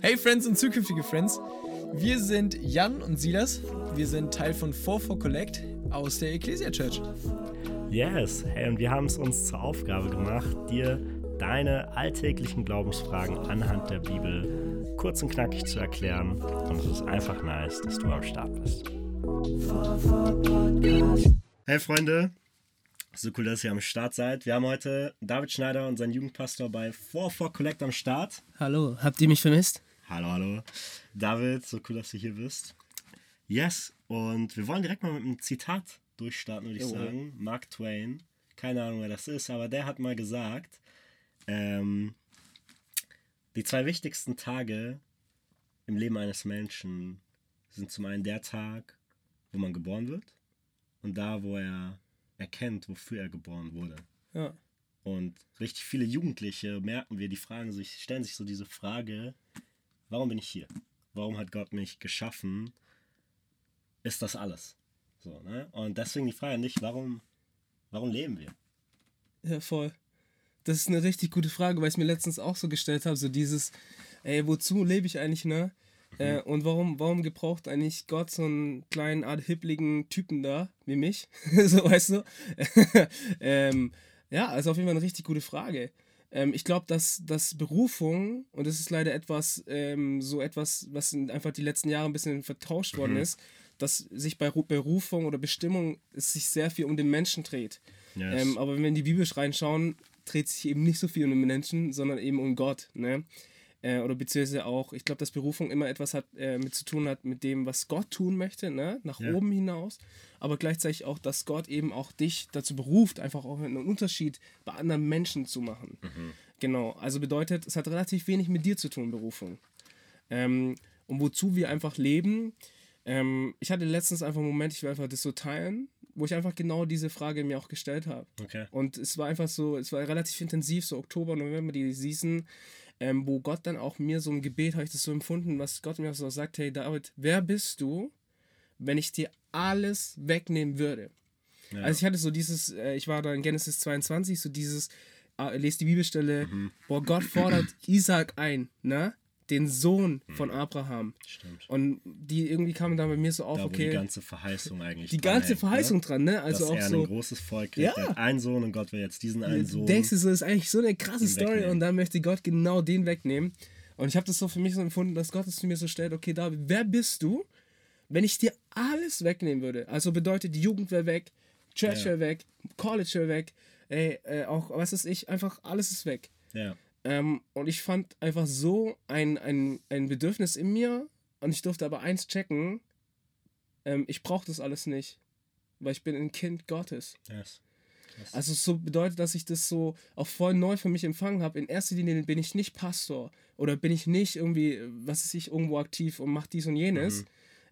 Hey Friends und zukünftige Friends, wir sind Jan und Silas. Wir sind Teil von 44 Collect aus der Ecclesia Church. Yes, hey, und wir haben es uns zur Aufgabe gemacht, dir deine alltäglichen Glaubensfragen anhand der Bibel kurz und knackig zu erklären. Und es ist einfach nice, dass du am Start bist. Hey Freunde, so cool, dass ihr am Start seid. Wir haben heute David Schneider und seinen Jugendpastor bei 44 Collect am Start. Hallo, habt ihr mich vermisst? Hallo, hallo. David, so cool, dass du hier bist. Yes, und wir wollen direkt mal mit einem Zitat durchstarten, würde ich Jawohl. sagen. Mark Twain. Keine Ahnung, wer das ist, aber der hat mal gesagt, ähm, die zwei wichtigsten Tage im Leben eines Menschen sind zum einen der Tag, wo man geboren wird und da, wo er erkennt, wofür er geboren wurde. Ja. Und richtig viele Jugendliche merken wir, die fragen sich, stellen sich so diese Frage, warum bin ich hier? Warum hat Gott mich geschaffen? Ist das alles? So, ne? Und deswegen die Frage nicht, warum, warum leben wir? Ja, voll. Das ist eine richtig gute Frage, weil ich mir letztens auch so gestellt habe, so dieses, ey, wozu lebe ich eigentlich, ne? Äh, und warum, warum gebraucht eigentlich Gott so einen kleinen, art hippligen Typen da, wie mich? so, weißt du? ähm, ja, also auf jeden Fall eine richtig gute Frage. Ähm, ich glaube, dass, dass Berufung, und das ist leider etwas, ähm, so etwas, was in einfach die letzten Jahre ein bisschen vertauscht worden ist, dass sich bei Ru- Berufung oder Bestimmung es sich sehr viel um den Menschen dreht. Yes. Ähm, aber wenn wir in die Bibel reinschauen, dreht sich eben nicht so viel um den Menschen, sondern eben um Gott. Ne? Äh, oder beziehungsweise auch, ich glaube, dass Berufung immer etwas hat, äh, mit zu tun hat mit dem, was Gott tun möchte, ne? nach Ja. oben hinaus. Aber gleichzeitig auch, dass Gott eben auch dich dazu beruft, einfach auch einen Unterschied bei anderen Menschen zu machen. Genau, also bedeutet, es hat relativ wenig mit dir zu tun, Berufung. Ähm, und wozu wir einfach leben. Ähm, ich hatte letztens einfach einen Moment, ich will einfach das so teilen, wo ich einfach genau diese Frage mir auch gestellt habe. Okay. Und es war einfach so, es war relativ intensiv, so Oktober, November, die Season, ähm, wo Gott dann auch mir so ein Gebet, habe ich das so empfunden, was Gott mir so sagt, hey David, wer bist du, wenn ich dir alles wegnehmen würde? Ja. Also ich hatte so dieses, äh, ich war da in Genesis 22, so dieses, äh, lest die Bibelstelle, Mhm. boah, Gott fordert Isaac ein, ne? Den Sohn von Mhm. Abraham. Stimmt. Und die irgendwie kamen dann bei mir so auf, da, okay, die ganze Verheißung eigentlich die dran ganze hängt, Verheißung ne? dran, ne? Also Dass auch er so. ein großes Volk kriegt. Ja. Einen Sohn und Gott will jetzt diesen einen Sohn. denkst du so, das ist eigentlich so eine krasse Story wegnehmen. und dann möchte Gott genau den wegnehmen. Und ich habe das so für mich so empfunden, dass Gott es zu mir so stellt, okay David, wer bist du, wenn ich dir alles wegnehmen würde? Also bedeutet, die Jugend wäre weg, Church Ja. wäre weg, College wäre weg, ey, äh, auch, was ist ich, einfach alles ist weg. Ja. Ähm, und ich fand einfach so ein, ein, ein Bedürfnis in mir und ich durfte aber eins checken, ähm, ich brauche das alles nicht, weil ich bin ein Kind Gottes. Yes. Also so bedeutet, dass ich das so auch voll neu für mich empfangen habe. In erster Linie bin ich nicht Pastor oder bin ich nicht irgendwie, was ist ich, irgendwo aktiv und mach dies und jenes,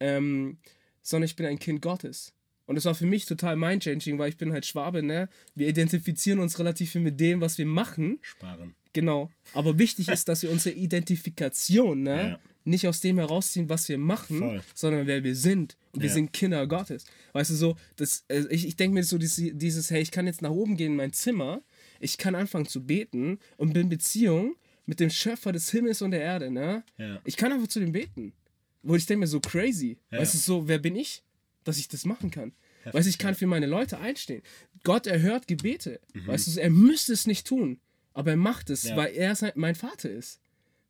ähm, sondern ich bin ein Kind Gottes. Und das war für mich total mind-changing, weil ich bin halt Schwabe, ne? Wir identifizieren uns relativ viel mit dem, was wir machen. Sparen. Genau. Aber wichtig ist, dass wir unsere Identifikation, ne? Ja. Nicht aus dem herausziehen, was wir machen, Voll. sondern wer wir sind. Und wir Ja. sind Kinder Gottes. Weißt du, so, das, äh, ich, ich denke mir so dieses, dieses, hey, ich kann jetzt nach oben gehen in mein Zimmer, ich kann anfangen zu beten und bin in Beziehung mit dem Schöpfer des Himmels und der Erde, ne? Ja. Ich kann einfach zu dem beten. Wo ich denke mir so crazy. Weißt du, so, wer bin ich, dass ich das machen kann? Weißt du, ich kann für meine Leute einstehen. Gott erhört Gebete. Mhm. Weißt du, so, er müsste es nicht tun, aber er macht es, Ja. weil er sein, mein Vater ist.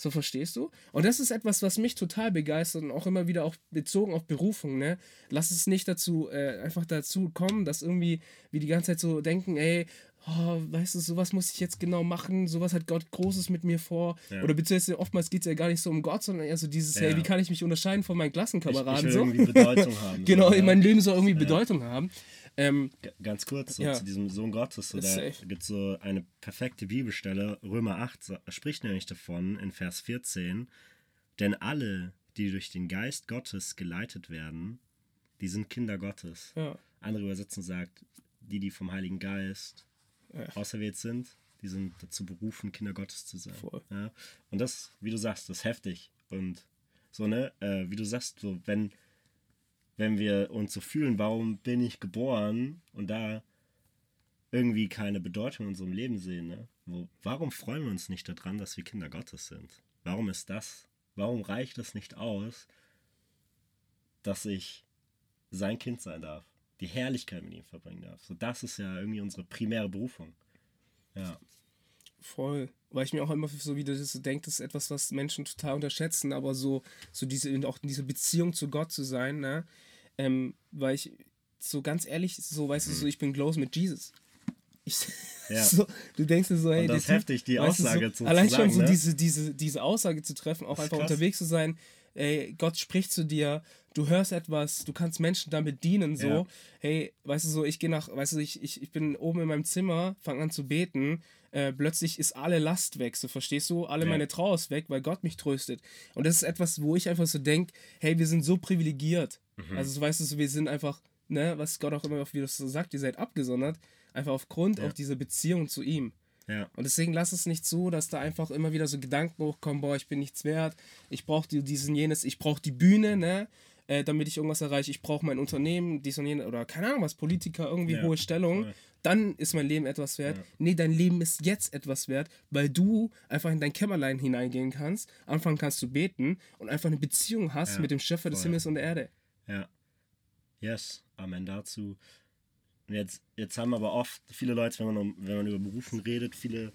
So verstehst du? Und das ist etwas, was mich total begeistert und auch immer wieder auch bezogen auf Berufung, ne? Lass es nicht dazu, äh, einfach dazu kommen, dass irgendwie wir die ganze Zeit so denken, ey, oh, weißt du, sowas muss ich jetzt genau machen, sowas hat Gott Großes mit mir vor. Ja. Oder beziehungsweise oftmals geht es ja gar nicht so um Gott, sondern eher so dieses, Ja. hey, wie kann ich mich unterscheiden von meinen Ich, ich Klassenkameraden? will so? irgendwie Bedeutung haben. genau, so, in ne? meinem Leben soll irgendwie Bedeutung haben. Ähm, Ganz kurz so Ja. zu diesem Sohn Gottes. So, da gibt es so eine perfekte Bibelstelle. Römer 8 sa- spricht nämlich davon in Vers 14. Denn alle, die durch den Geist Gottes geleitet werden, die sind Kinder Gottes. ja. Andere Übersetzung sagt, die, die vom Heiligen Geist Ja. auserwählt sind, die sind dazu berufen, Kinder Gottes zu sein. Ja? Und das, wie du sagst, das ist heftig. Und so, ne, äh, wie du sagst, so, wenn, wenn wir uns so fühlen, warum bin ich geboren? Und da irgendwie keine Bedeutung in unserem Leben sehen, ne? Wo, warum freuen wir uns nicht daran, dass wir Kinder Gottes sind? Warum ist das? Warum reicht es nicht aus, dass ich sein Kind sein darf? Die Herrlichkeit mit ihm verbringen darf. So, das ist ja irgendwie unsere primäre Berufung. Ja. Voll. Weil ich mir auch immer so wieder so denke, das ist etwas, was Menschen total unterschätzen, aber so, so diese, auch in dieser Beziehung zu Gott zu sein, ne? Ähm, weil ich so ganz ehrlich, so weißt du, so ich bin close mit Jesus. Ich, Ja. so, du denkst dir so, hey, Und das ist heftig, die weißt du, Aussage so, zu Allein schon so ne? diese, diese, diese Aussage zu treffen, auch einfach krass. unterwegs zu sein, ey, Gott spricht zu dir, du hörst etwas, du kannst Menschen damit dienen, so, Ja. hey, weißt du so, ich gehe nach, weißt du, ich, ich, ich bin oben in meinem Zimmer, fange an zu beten, äh, plötzlich ist alle Last weg, so verstehst du, alle Ja. meine Trauer ist weg, weil Gott mich tröstet. Und das ist etwas, wo ich einfach so denke, hey, wir sind so privilegiert. Mhm. Also so, weißt du, wir sind einfach, ne, was Gott auch immer wieder so sagt, ihr seid abgesondert, einfach aufgrund Ja. auch dieser Beziehung zu ihm. Ja. Und deswegen lass es nicht so, dass da einfach immer wieder so Gedanken hochkommen, boah, ich bin nichts wert, ich brauche diesen jenes, ich brauche die Bühne, ne, äh, damit ich irgendwas erreiche, ich brauche mein Unternehmen, dies und jenes, oder keine Ahnung was, Politiker, irgendwie Ja, hohe Stellung, voll. dann ist mein Leben etwas wert. Ja. Nee, dein Leben ist jetzt etwas wert, weil du einfach in dein Kämmerlein hineingehen kannst, anfangen kannst zu beten und einfach eine Beziehung hast mit dem Schöpfer des voll. Himmels und der Erde. Ja. Yes, Amen dazu. Und jetzt, jetzt haben aber oft viele Leute, wenn man, wenn man über Berufung redet, viele,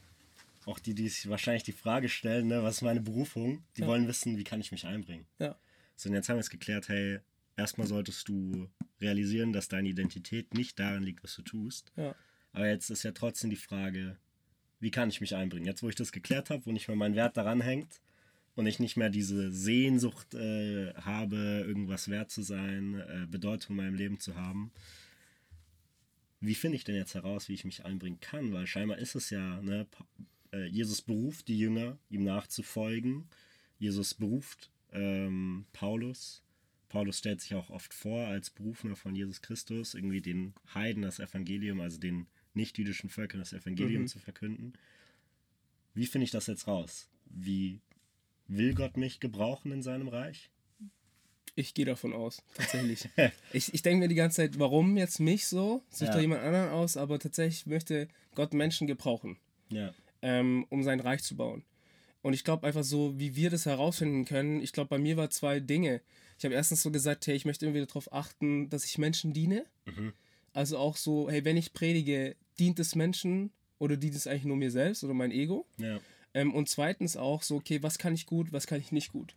auch die, die sich wahrscheinlich die Frage stellen, ne, was ist meine Berufung, die Ja. wollen wissen, wie kann ich mich einbringen. Ja. So, und jetzt haben wir es geklärt, hey, erstmal solltest du realisieren, dass deine Identität nicht darin liegt, was du tust. Ja. Aber jetzt ist ja trotzdem die Frage, wie kann ich mich einbringen? Jetzt, wo ich das geklärt habe, wo nicht mehr mein Wert daran hängt und ich nicht mehr diese Sehnsucht äh, habe, irgendwas wert zu sein, äh, Bedeutung in meinem Leben zu haben, wie finde ich denn jetzt heraus, wie ich mich einbringen kann? Weil scheinbar ist es ja, ne, äh, Jesus beruft die Jünger, ihm nachzufolgen. Jesus beruft ähm, Paulus. Paulus stellt sich auch oft vor als Berufener von Jesus Christus, irgendwie den Heiden das Evangelium, also den nicht-jüdischen Völkern das Evangelium Mhm. zu verkünden. Wie finde ich das jetzt raus? Wie will Gott mich gebrauchen in seinem Reich? Ich gehe davon aus, tatsächlich. ich ich denke mir die ganze Zeit, warum jetzt mich so? Sucht Ja. doch jemand anderen aus, aber tatsächlich möchte Gott Menschen gebrauchen, Ja, ähm, um sein Reich zu bauen. Und ich glaube einfach so, wie wir das herausfinden können, ich glaube, bei mir war zwei Dinge. Ich habe erstens so gesagt, hey, ich möchte irgendwie darauf achten, dass ich Menschen diene. Mhm. Also auch so, hey, wenn ich predige, dient es Menschen oder dient es eigentlich nur mir selbst oder mein Ego? ja, Ähm, und zweitens auch so, okay, was kann ich gut, was kann ich nicht gut?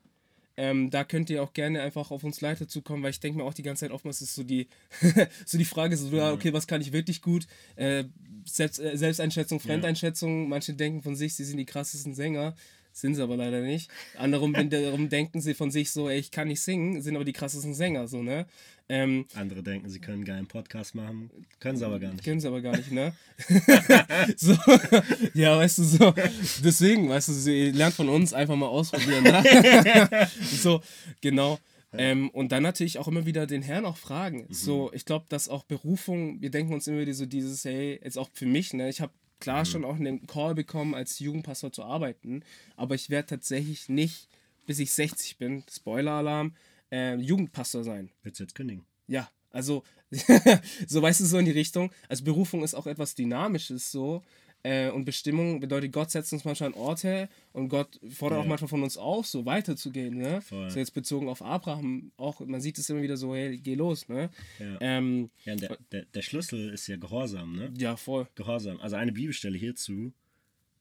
Ähm, da könnt ihr auch gerne einfach auf uns Leiter zukommen, weil ich denke mir auch die ganze Zeit, oftmals ist so die, so die Frage, so, ja, okay, was kann ich wirklich gut? Äh, Selbst, äh, Selbsteinschätzung, Fremdeinschätzung. Manche denken von sich, sie sind die krassesten Sänger, sind sie aber leider nicht. Andere wiederum denken sie von sich so, ey, ich kann nicht singen, sind aber die krassesten Sänger, so, ne? Ähm, andere denken, sie können einen geilen Podcast machen, können sie aber gar nicht. Können sie aber gar nicht, ne? so, ja, weißt du, so. Deswegen, weißt du, sie lernt von uns einfach mal ausprobieren, ne? so, genau. Ähm, und dann natürlich auch immer wieder den Herrn auch fragen. So, ich glaube, dass auch Berufung, wir denken uns immer wieder so dieses, hey, jetzt auch für mich, ne? Ich habe klar schon auch einen Call bekommen, als Jugendpastor zu arbeiten, aber ich werde tatsächlich nicht, bis ich 60 bin, Spoiler-Alarm, äh, Jugendpastor sein. Willst du jetzt kündigen? Ja, also, so weißt du, so in die Richtung. Also Berufung ist auch etwas Dynamisches so. Äh, und Bestimmung bedeutet, Gott setzt uns manchmal an Orte und Gott fordert Ja. auch manchmal von uns auf, so weiterzugehen. Ne? Voll. So jetzt bezogen auf Abraham, auch, man sieht es immer wieder so, hey, geh los. Ne? Ja. Ähm, Ja, der, der, der Schlüssel ist ja Gehorsam, ne? ja, voll. Gehorsam. Also eine Bibelstelle hierzu.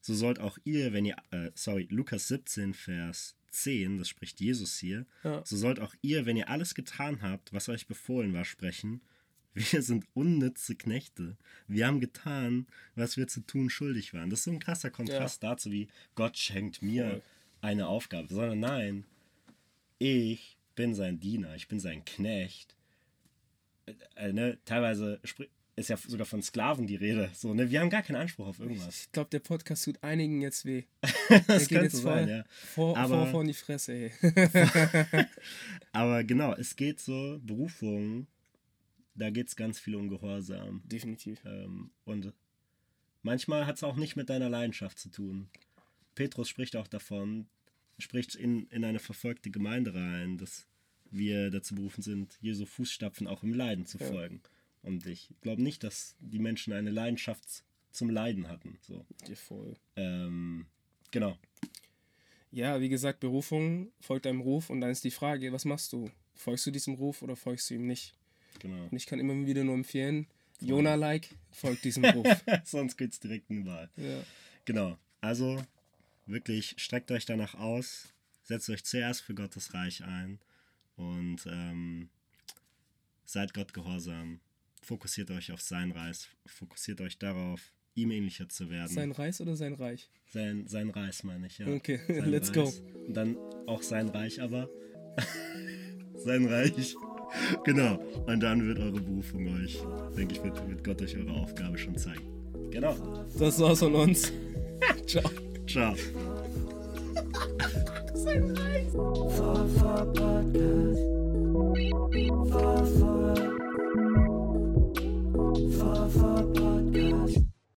So sollt auch ihr, wenn ihr, äh, sorry, Lukas 17, Vers 10, das spricht Jesus hier, Ja. so sollt auch ihr, wenn ihr alles getan habt, was euch befohlen war, sprechen. Wir sind unnütze Knechte. Wir haben getan, was wir zu tun schuldig waren. Das ist so ein krasser Kontrast dazu, wie Gott schenkt mir Voll. eine Aufgabe. Sondern nein, ich bin sein Diener, ich bin sein Knecht. Äh, äh, ne, teilweise ist ja sogar von Sklaven die Rede. So, ne? Wir haben gar keinen Anspruch auf irgendwas. Ich glaube, der Podcast tut einigen jetzt weh. Das Der geht könnte jetzt sein, ja. vor, Aber- vor, vor in die Fresse, ey. Aber genau, es geht so, Berufung, da geht es ganz viel um Gehorsam. Definitiv. Ähm, und manchmal hat es auch nicht mit deiner Leidenschaft zu tun. Petrus spricht auch davon, spricht in, in eine verfolgte Gemeinde rein, dass wir dazu berufen sind, Jesu Fußstapfen auch im Leiden zu Ja. folgen. Und ich glaube nicht, dass die Menschen eine Leidenschaft zum Leiden hatten. So. Dir voll. Ähm, genau. Ja, wie gesagt, Berufung folgt einem Ruf und dann ist die Frage, was machst du? Folgst du diesem Ruf oder folgst du ihm nicht? Genau. Und ich kann immer wieder nur empfehlen, Jona-like, folgt diesem Ruf. Sonst geht's direkt in die Wahl. ja. Genau. Also wirklich streckt euch danach aus, setzt euch zuerst für Gottes Reich ein und ähm, seid Gott gehorsam. Fokussiert euch auf sein Reich, fokussiert euch darauf, ihm ähnlicher zu werden. Sein Reis oder sein Reich? sein, sein Reich meine ich, ja. Okay, Sein let's Reich. go. Und dann auch sein Reich, aber sein Reich. genau. Und dann wird eure Berufung euch, denke ich, wird, wird Gott euch eure Aufgabe schon zeigen. Genau. Das war's von uns. Ciao. Ciao. For, for podcast. For, for. For, for.